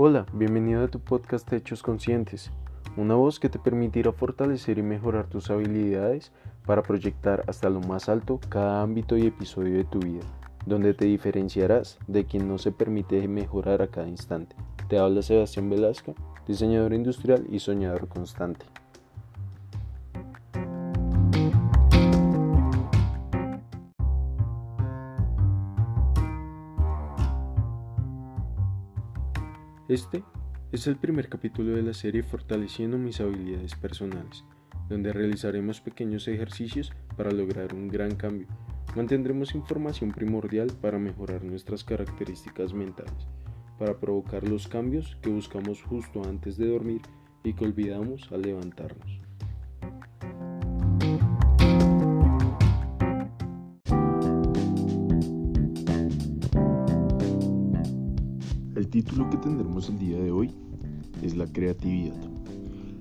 Hola, bienvenido a tu podcast Hechos Conscientes, una voz que te permitirá fortalecer y mejorar tus habilidades para proyectar hasta lo más alto cada ámbito y episodio de tu vida, donde te diferenciarás de quien no se permite mejorar a cada instante. Te habla Sebastián Velasco, diseñador industrial y soñador constante. Este es el primer capítulo de la serie Fortaleciendo mis habilidades personales, donde realizaremos pequeños ejercicios para lograr un gran cambio. Mantendremos información primordial para mejorar nuestras características mentales, para provocar los cambios que buscamos justo antes de dormir y que olvidamos al levantarnos. Título que tendremos el día de hoy es la creatividad.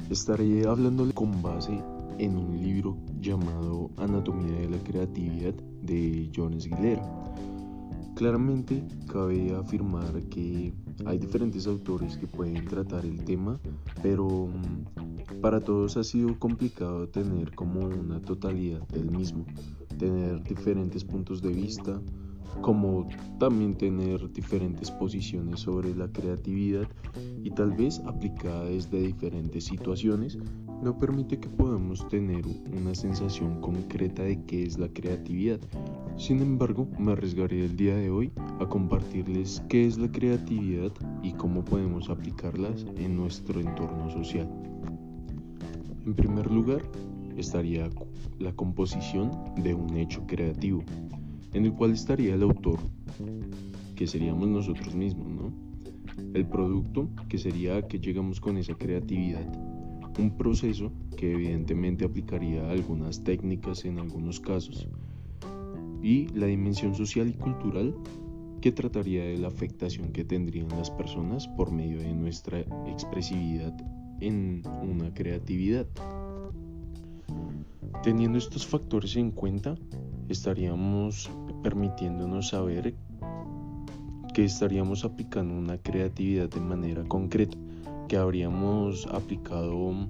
Estaré hablándole con base en un libro llamado Anatomía de la Creatividad de Jones Guilera. Claramente cabe afirmar que hay diferentes autores que pueden tratar el tema, pero mm, para todos ha sido complicado tener como una totalidad del mismo, tener diferentes puntos de vista, como también tener diferentes posiciones sobre la creatividad y tal vez aplicada desde diferentes situaciones, no permite que podamos tener una sensación concreta de qué es la creatividad. Sin embargo, me arriesgaré el día de hoy a compartirles qué es la creatividad y cómo podemos aplicarlas en nuestro entorno social. En primer lugar, estaría la composición de un hecho creativo en el cual estaría el autor, que seríamos nosotros mismos, ¿no? El producto, que sería que llegamos con esa creatividad. Un proceso que evidentemente aplicaría algunas técnicas en algunos casos. Y la dimensión social y cultural, que trataría de la afectación que tendrían las personas por medio de nuestra expresividad en una creatividad. Teniendo estos factores en cuenta, estaríamos permitiéndonos saber que estaríamos aplicando una creatividad de manera concreta, que habríamos aplicado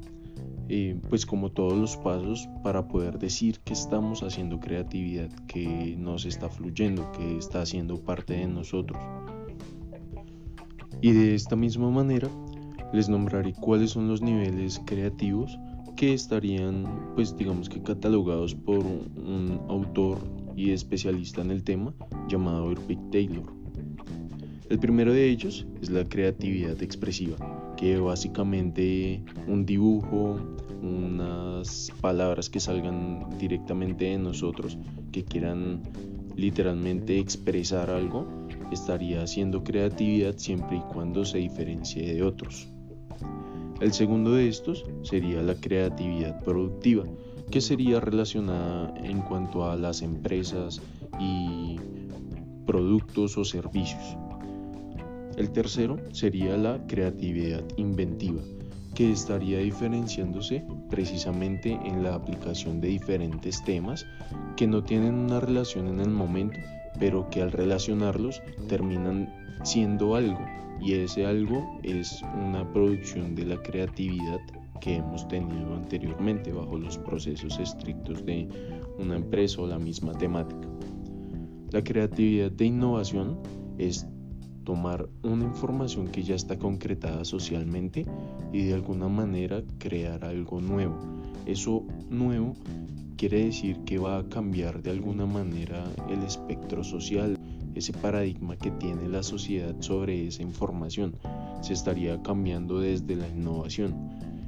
eh, pues como todos los pasos para poder decir que estamos haciendo creatividad, que nos está fluyendo, que está haciendo parte de nosotros. Y de esta misma manera les nombraré cuáles son los niveles creativos que estarían pues digamos que catalogados por un autor y especialista en el tema llamado Irving Taylor. El primero de ellos es la creatividad expresiva, que básicamente un dibujo, unas palabras que salgan directamente de nosotros, que quieran literalmente expresar algo, estaría haciendo creatividad siempre y cuando se diferencie de otros. El segundo de estos sería la creatividad productiva, que sería relacionada en cuanto a las empresas y productos o servicios. El tercero sería la creatividad inventiva, que estaría diferenciándose precisamente en la aplicación de diferentes temas que no tienen una relación en el momento, pero que al relacionarlos terminan siendo algo y ese algo es una producción de la creatividad que hemos tenido anteriormente bajo los procesos estrictos de una empresa o la misma temática. La creatividad de innovación es tomar una información que ya está concretada socialmente y de alguna manera crear algo nuevo. Eso nuevo quiere decir que va a cambiar de alguna manera el espectro social ese paradigma que tiene la sociedad sobre esa información. Se estaría cambiando desde la innovación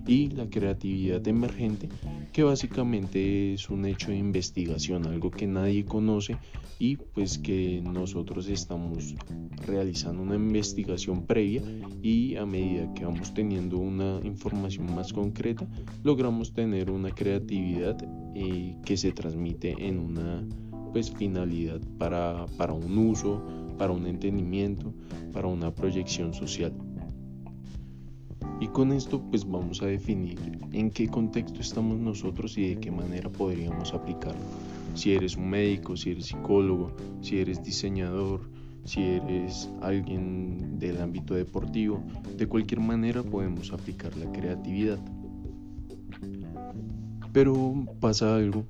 y la creatividad emergente, que básicamente es un hecho de investigación, algo que nadie conoce y pues que nosotros estamos realizando una investigación previa y a medida que vamos teniendo una información más concreta, logramos tener una creatividad eh, que se transmite en una pues finalidad para, para un uso, para un entendimiento, para una proyección social. Y con esto pues vamos a definir en qué contexto estamos nosotros y de qué manera podríamos aplicarlo. Si eres un médico, si eres psicólogo, si eres diseñador, si eres alguien del ámbito deportivo, de cualquier manera podemos aplicar la creatividad. Pero pasa algo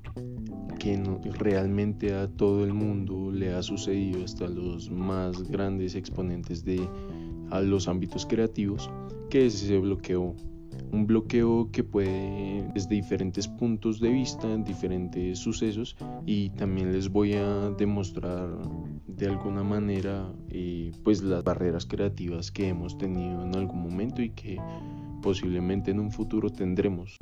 que realmente a todo el mundo le ha sucedido hasta los más grandes exponentes de a los ámbitos creativos, que es ese bloqueo un bloqueo que puede desde diferentes puntos de vista, diferentes sucesos y también les voy a demostrar de alguna manera eh, pues las barreras creativas que hemos tenido en algún momento y que posiblemente en un futuro tendremos.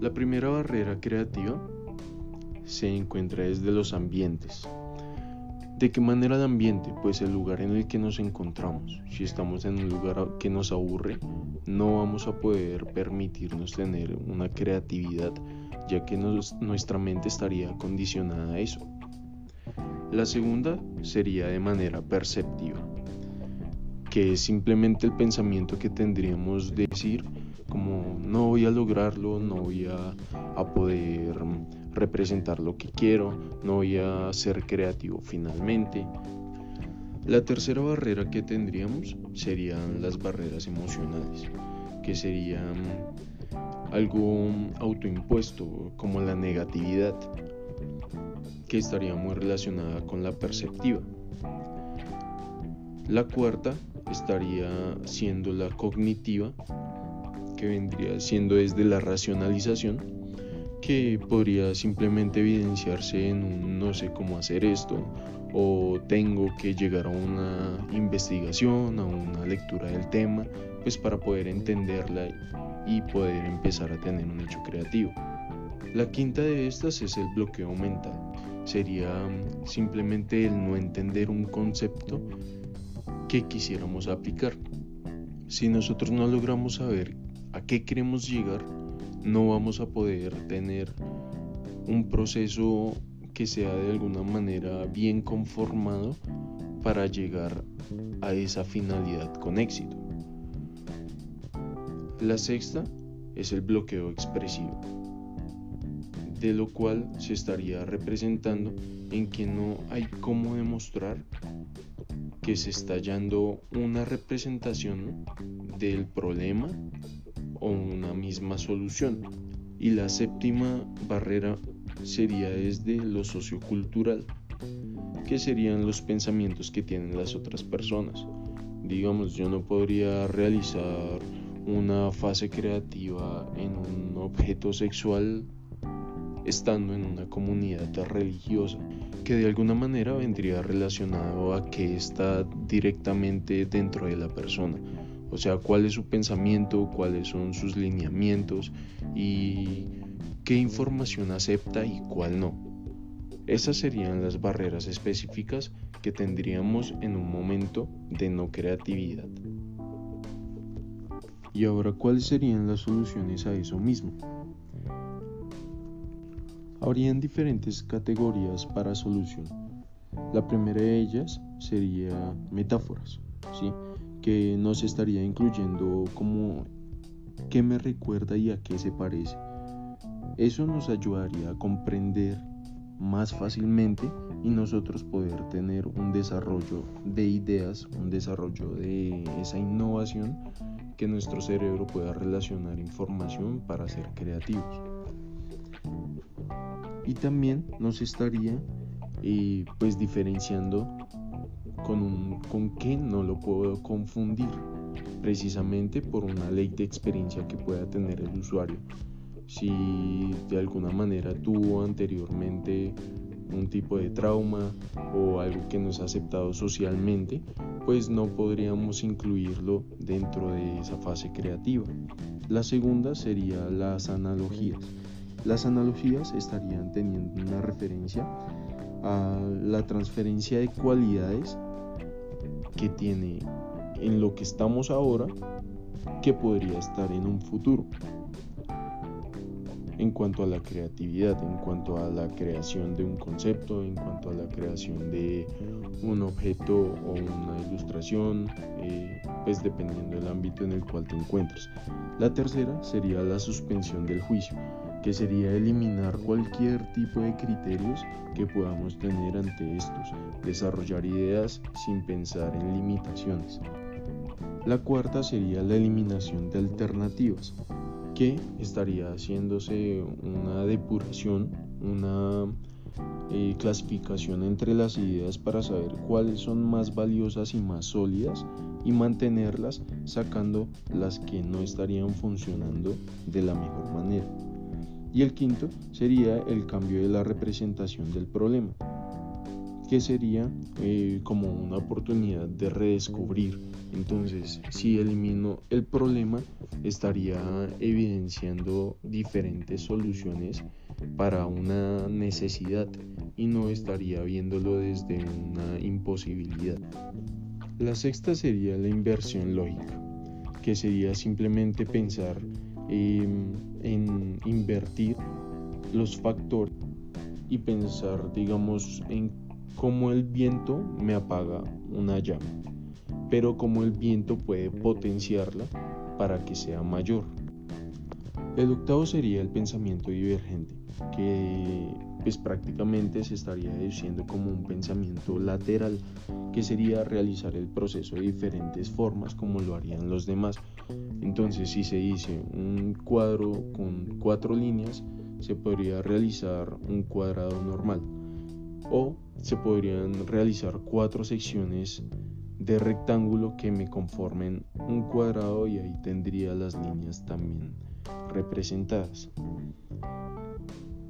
La primera barrera creativa se encuentra desde los ambientes. ¿De qué manera el ambiente? Pues el lugar en el que nos encontramos. Si estamos en un lugar que nos aburre, no vamos a poder permitirnos tener una creatividad, ya que nuestra mente estaría condicionada a eso. La segunda sería de manera perceptiva, que es simplemente el pensamiento que tendríamos de decir como no voy a lograrlo, no voy a, a poder representar lo que quiero, no voy a ser creativo finalmente. La tercera barrera que tendríamos serían las barreras emocionales, que serían algo autoimpuesto como la negatividad, que estaría muy relacionada con la perceptiva. La cuarta estaría siendo la cognitiva, que vendría siendo desde la racionalización que podría simplemente evidenciarse en un no sé cómo hacer esto o tengo que llegar a una investigación, a una lectura del tema, pues para poder entenderla y poder empezar a tener un hecho creativo. La quinta de estas es el bloqueo mental. Sería simplemente el no entender un concepto que quisiéramos aplicar. Si nosotros no logramos saber a qué queremos llegar, no vamos a poder tener un proceso que sea de alguna manera bien conformado para llegar a esa finalidad con éxito. La sexta es el bloqueo expresivo, de lo cual se estaría representando en que no hay cómo demostrar que se está hallando una representación del problema o una misma solución. Y la séptima barrera sería desde lo sociocultural, que serían los pensamientos que tienen las otras personas. Digamos, yo no podría realizar una fase creativa en un objeto sexual estando en una comunidad religiosa, que de alguna manera vendría relacionado a que está directamente dentro de la persona o sea, cuál es su pensamiento, cuáles son sus lineamientos y qué información acepta y cuál no. Esas serían las barreras específicas que tendríamos en un momento de no creatividad. Y ahora, ¿cuáles serían las soluciones a eso mismo? Habrían diferentes categorías para solución. La primera de ellas sería metáforas, ¿sí? Que nos estaría incluyendo como qué me recuerda y a qué se parece. Eso nos ayudaría a comprender más fácilmente y nosotros poder tener un desarrollo de ideas, un desarrollo de esa innovación que nuestro cerebro pueda relacionar información para ser creativos. Y también nos estaría eh, pues diferenciando con, un, con qué no lo puedo confundir, precisamente por una ley de experiencia que pueda tener el usuario. Si de alguna manera tuvo anteriormente un tipo de trauma o algo que no es aceptado socialmente, pues no podríamos incluirlo dentro de esa fase creativa. La segunda sería las analogías. Las analogías estarían teniendo una referencia a la transferencia de cualidades que tiene en lo que estamos ahora que podría estar en un futuro. En cuanto a la creatividad, en cuanto a la creación de un concepto, en cuanto a la creación de un objeto o una ilustración, eh, pues dependiendo del ámbito en el cual te encuentres. La tercera sería la suspensión del juicio que sería eliminar cualquier tipo de criterios que podamos tener ante estos, desarrollar ideas sin pensar en limitaciones. La cuarta sería la eliminación de alternativas, que estaría haciéndose una depuración, una eh, clasificación entre las ideas para saber cuáles son más valiosas y más sólidas y mantenerlas sacando las que no estarían funcionando de la mejor manera. Y el quinto sería el cambio de la representación del problema, que sería eh, como una oportunidad de redescubrir. Entonces, si elimino el problema, estaría evidenciando diferentes soluciones para una necesidad y no estaría viéndolo desde una imposibilidad. La sexta sería la inversión lógica, que sería simplemente pensar em, en invertir los factores y pensar, digamos, en cómo el viento me apaga una llama, pero cómo el viento puede potenciarla para que sea mayor. El octavo sería el pensamiento divergente, que pues prácticamente se estaría diciendo como un pensamiento lateral, que sería realizar el proceso de diferentes formas como lo harían los demás. Entonces, si se dice un cuadro con cuatro líneas, se podría realizar un cuadrado normal o se podrían realizar cuatro secciones de rectángulo que me conformen un cuadrado y ahí tendría las líneas también representadas.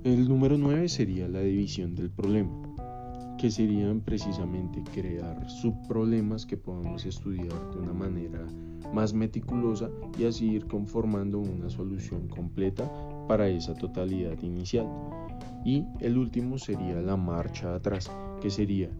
El número 9 sería la división del problema, que serían precisamente crear subproblemas que podamos estudiar de una manera más meticulosa y así ir conformando una solución completa para esa totalidad inicial. Y el último sería la marcha atrás, que sería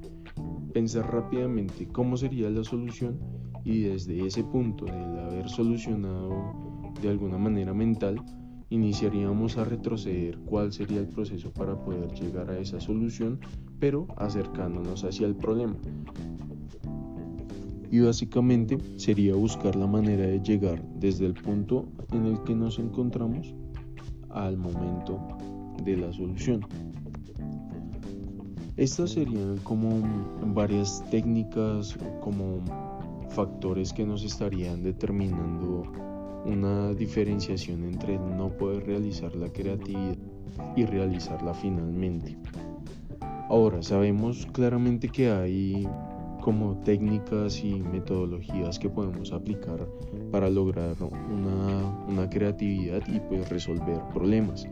pensar rápidamente cómo sería la solución y desde ese punto del haber solucionado de alguna manera mental, iniciaríamos a retroceder cuál sería el proceso para poder llegar a esa solución, pero acercándonos hacia el problema. Y básicamente sería buscar la manera de llegar desde el punto en el que nos encontramos al momento de la solución. Estas serían como varias técnicas, como factores que nos estarían determinando una diferenciación entre no poder realizar la creatividad y realizarla finalmente. Ahora, sabemos claramente que hay como técnicas y metodologías que podemos aplicar para lograr una, una creatividad y pues resolver problemas.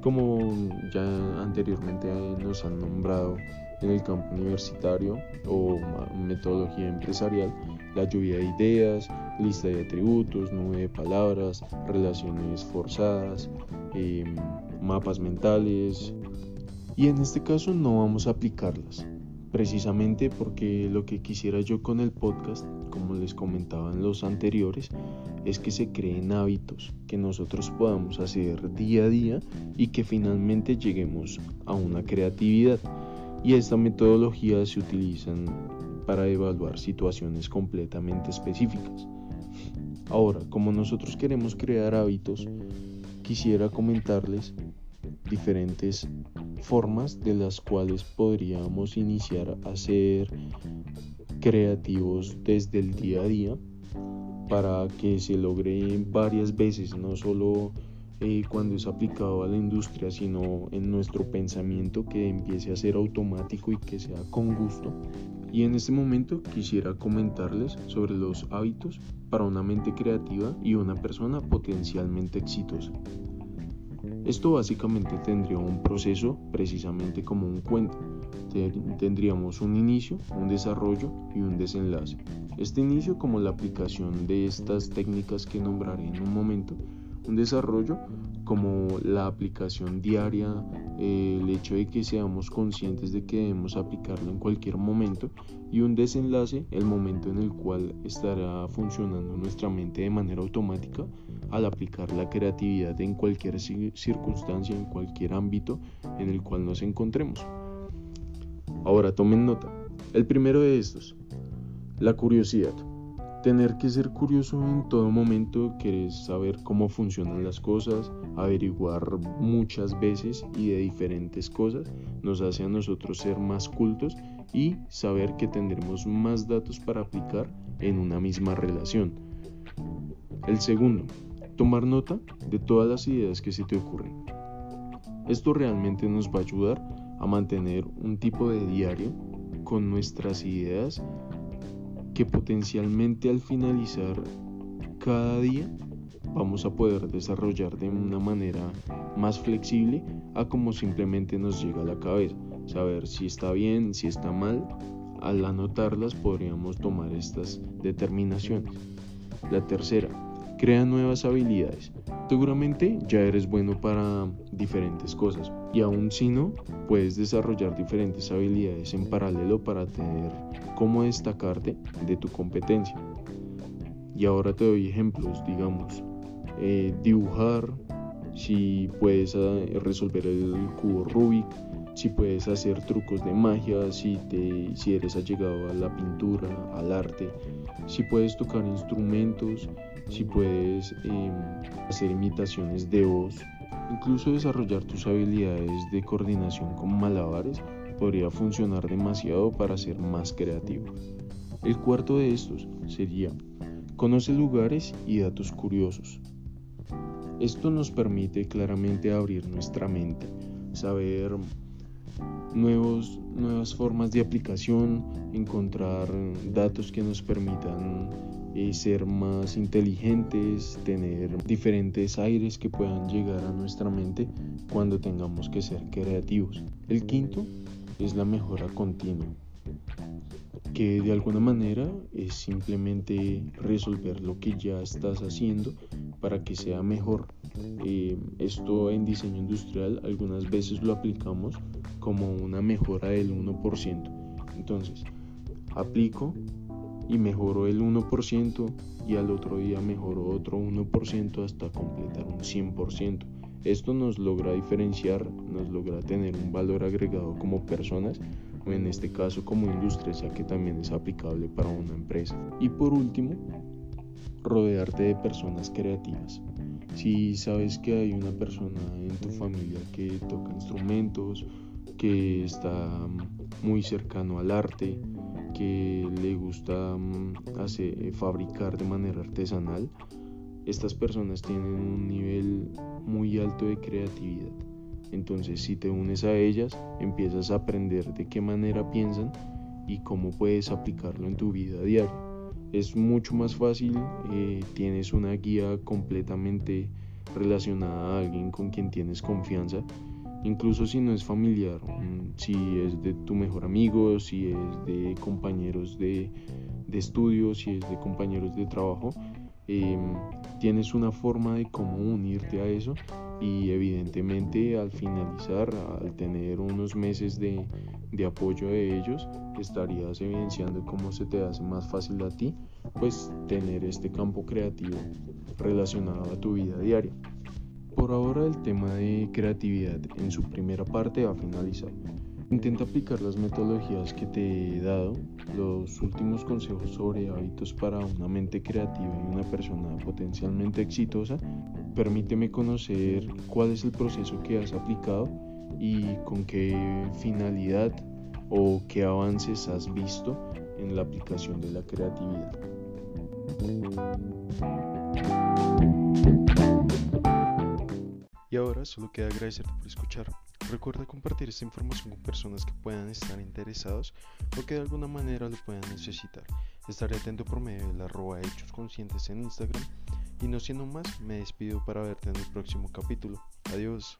Como ya anteriormente nos han nombrado en el campo universitario o metodología empresarial, la lluvia de ideas, lista de atributos, nube de palabras, relaciones forzadas, em, mapas mentales. Y en este caso no vamos a aplicarlas, precisamente porque lo que quisiera yo con el podcast, como les comentaba en los anteriores, es que se creen hábitos que nosotros podamos hacer día a día y que finalmente lleguemos a una creatividad. Y esta metodología se utilizan para evaluar situaciones completamente específicas. Ahora, como nosotros queremos crear hábitos, quisiera comentarles diferentes formas de las cuales podríamos iniciar a ser creativos desde el día a día para que se logre varias veces, no solo eh, cuando es aplicado a la industria, sino en nuestro pensamiento que empiece a ser automático y que sea con gusto y en este momento quisiera comentarles sobre los hábitos para una mente creativa y una persona potencialmente exitosa. Esto básicamente tendría un proceso precisamente como un cuento. Tendríamos un inicio, un desarrollo y un desenlace. Este inicio como la aplicación de estas técnicas que nombraré en un momento un desarrollo como la aplicación diaria, eh, el hecho de que seamos conscientes de que debemos aplicarlo en cualquier momento y un desenlace, el momento en el cual estará funcionando nuestra mente de manera automática al aplicar la creatividad en cualquier circunstancia, en cualquier ámbito en el cual nos encontremos. Ahora tomen nota. El primero de estos, la curiosidad. Tener que ser curioso en todo momento, querer saber cómo funcionan las cosas, averiguar muchas veces y de diferentes cosas, nos hace a nosotros ser más cultos y saber que tendremos más datos para aplicar en una misma relación. El segundo, tomar nota de todas las ideas que se te ocurren. Esto realmente nos va a ayudar a mantener un tipo de diario con nuestras ideas que potencialmente al finalizar cada día vamos a poder desarrollar de una manera más flexible a como simplemente nos llega a la cabeza. Saber si está bien, si está mal. Al anotarlas podríamos tomar estas determinaciones. La tercera, crea nuevas habilidades. Seguramente ya eres bueno para diferentes cosas y aún si no, puedes desarrollar diferentes habilidades en paralelo para tener cómo destacarte de tu competencia. Y ahora te doy ejemplos, digamos, eh, dibujar, si puedes eh, resolver el cubo Rubik, si puedes hacer trucos de magia, si, te, si eres allegado a la pintura, al arte, si puedes tocar instrumentos, si puedes em, hacer imitaciones de voz, incluso desarrollar tus habilidades de coordinación con malabares podría funcionar demasiado para ser más creativo. El cuarto de estos sería conoce lugares y datos curiosos. Esto nos permite claramente abrir nuestra mente, saber nuevos, nuevas formas de aplicación, encontrar datos que nos permitan eh, ser más inteligentes, tener diferentes aires que puedan llegar a nuestra mente cuando tengamos que ser creativos. El quinto es la mejora continua, que de alguna manera es simplemente resolver lo que ya estás haciendo para que sea mejor. Eh, esto en diseño industrial algunas veces lo aplicamos como una mejora del 1%. Entonces, aplico y mejoro el 1% y al otro día mejoro otro 1% hasta completar un 100%. Esto nos logra diferenciar, nos logra tener un valor agregado como personas o en este caso como industria, ya que también es aplicable para una empresa. Y por último, rodearte de personas creativas. Si sabes que hay una persona en tu familia que toca instrumentos, que está muy cercano al arte, que le gusta mm, hacer, fabricar de manera artesanal, estas personas tienen un nivel muy alto de creatividad. Entonces si te unes a ellas, empiezas a aprender de qué manera piensan y cómo puedes aplicarlo en tu vida diaria. Es mucho más fácil, eh, tienes una guía completamente relacionada a alguien con quien tienes confianza, incluso si no es familiar, mm, si es de tu mejor amigo, si es de compañeros de, de estudio, si es de compañeros de trabajo, Em, tienes una forma de cómo unirte a eso y evidentemente al finalizar, al tener unos meses de, de, apoyo de ellos, estarías evidenciando cómo se te hace más fácil a ti, pues tener este campo creativo relacionado a tu vida diaria. Por ahora el tema de creatividad en su primera parte ha finalizado. Intenta aplicar las metodologías que te he dado, los últimos consejos sobre hábitos para una mente creativa y una persona potencialmente exitosa. Permíteme conocer cuál es el proceso que has aplicado y con qué finalidad o qué avances has visto en la aplicación de la creatividad. Y ahora solo queda agradecerte por escuchar. Recuerda compartir esta información con personas que puedan estar interesados o que de alguna manera lo puedan necesitar. Estaré atento por medio de la arroba hechos conscientes en Instagram y no siendo más, me despido para verte en el próximo capítulo. Adiós.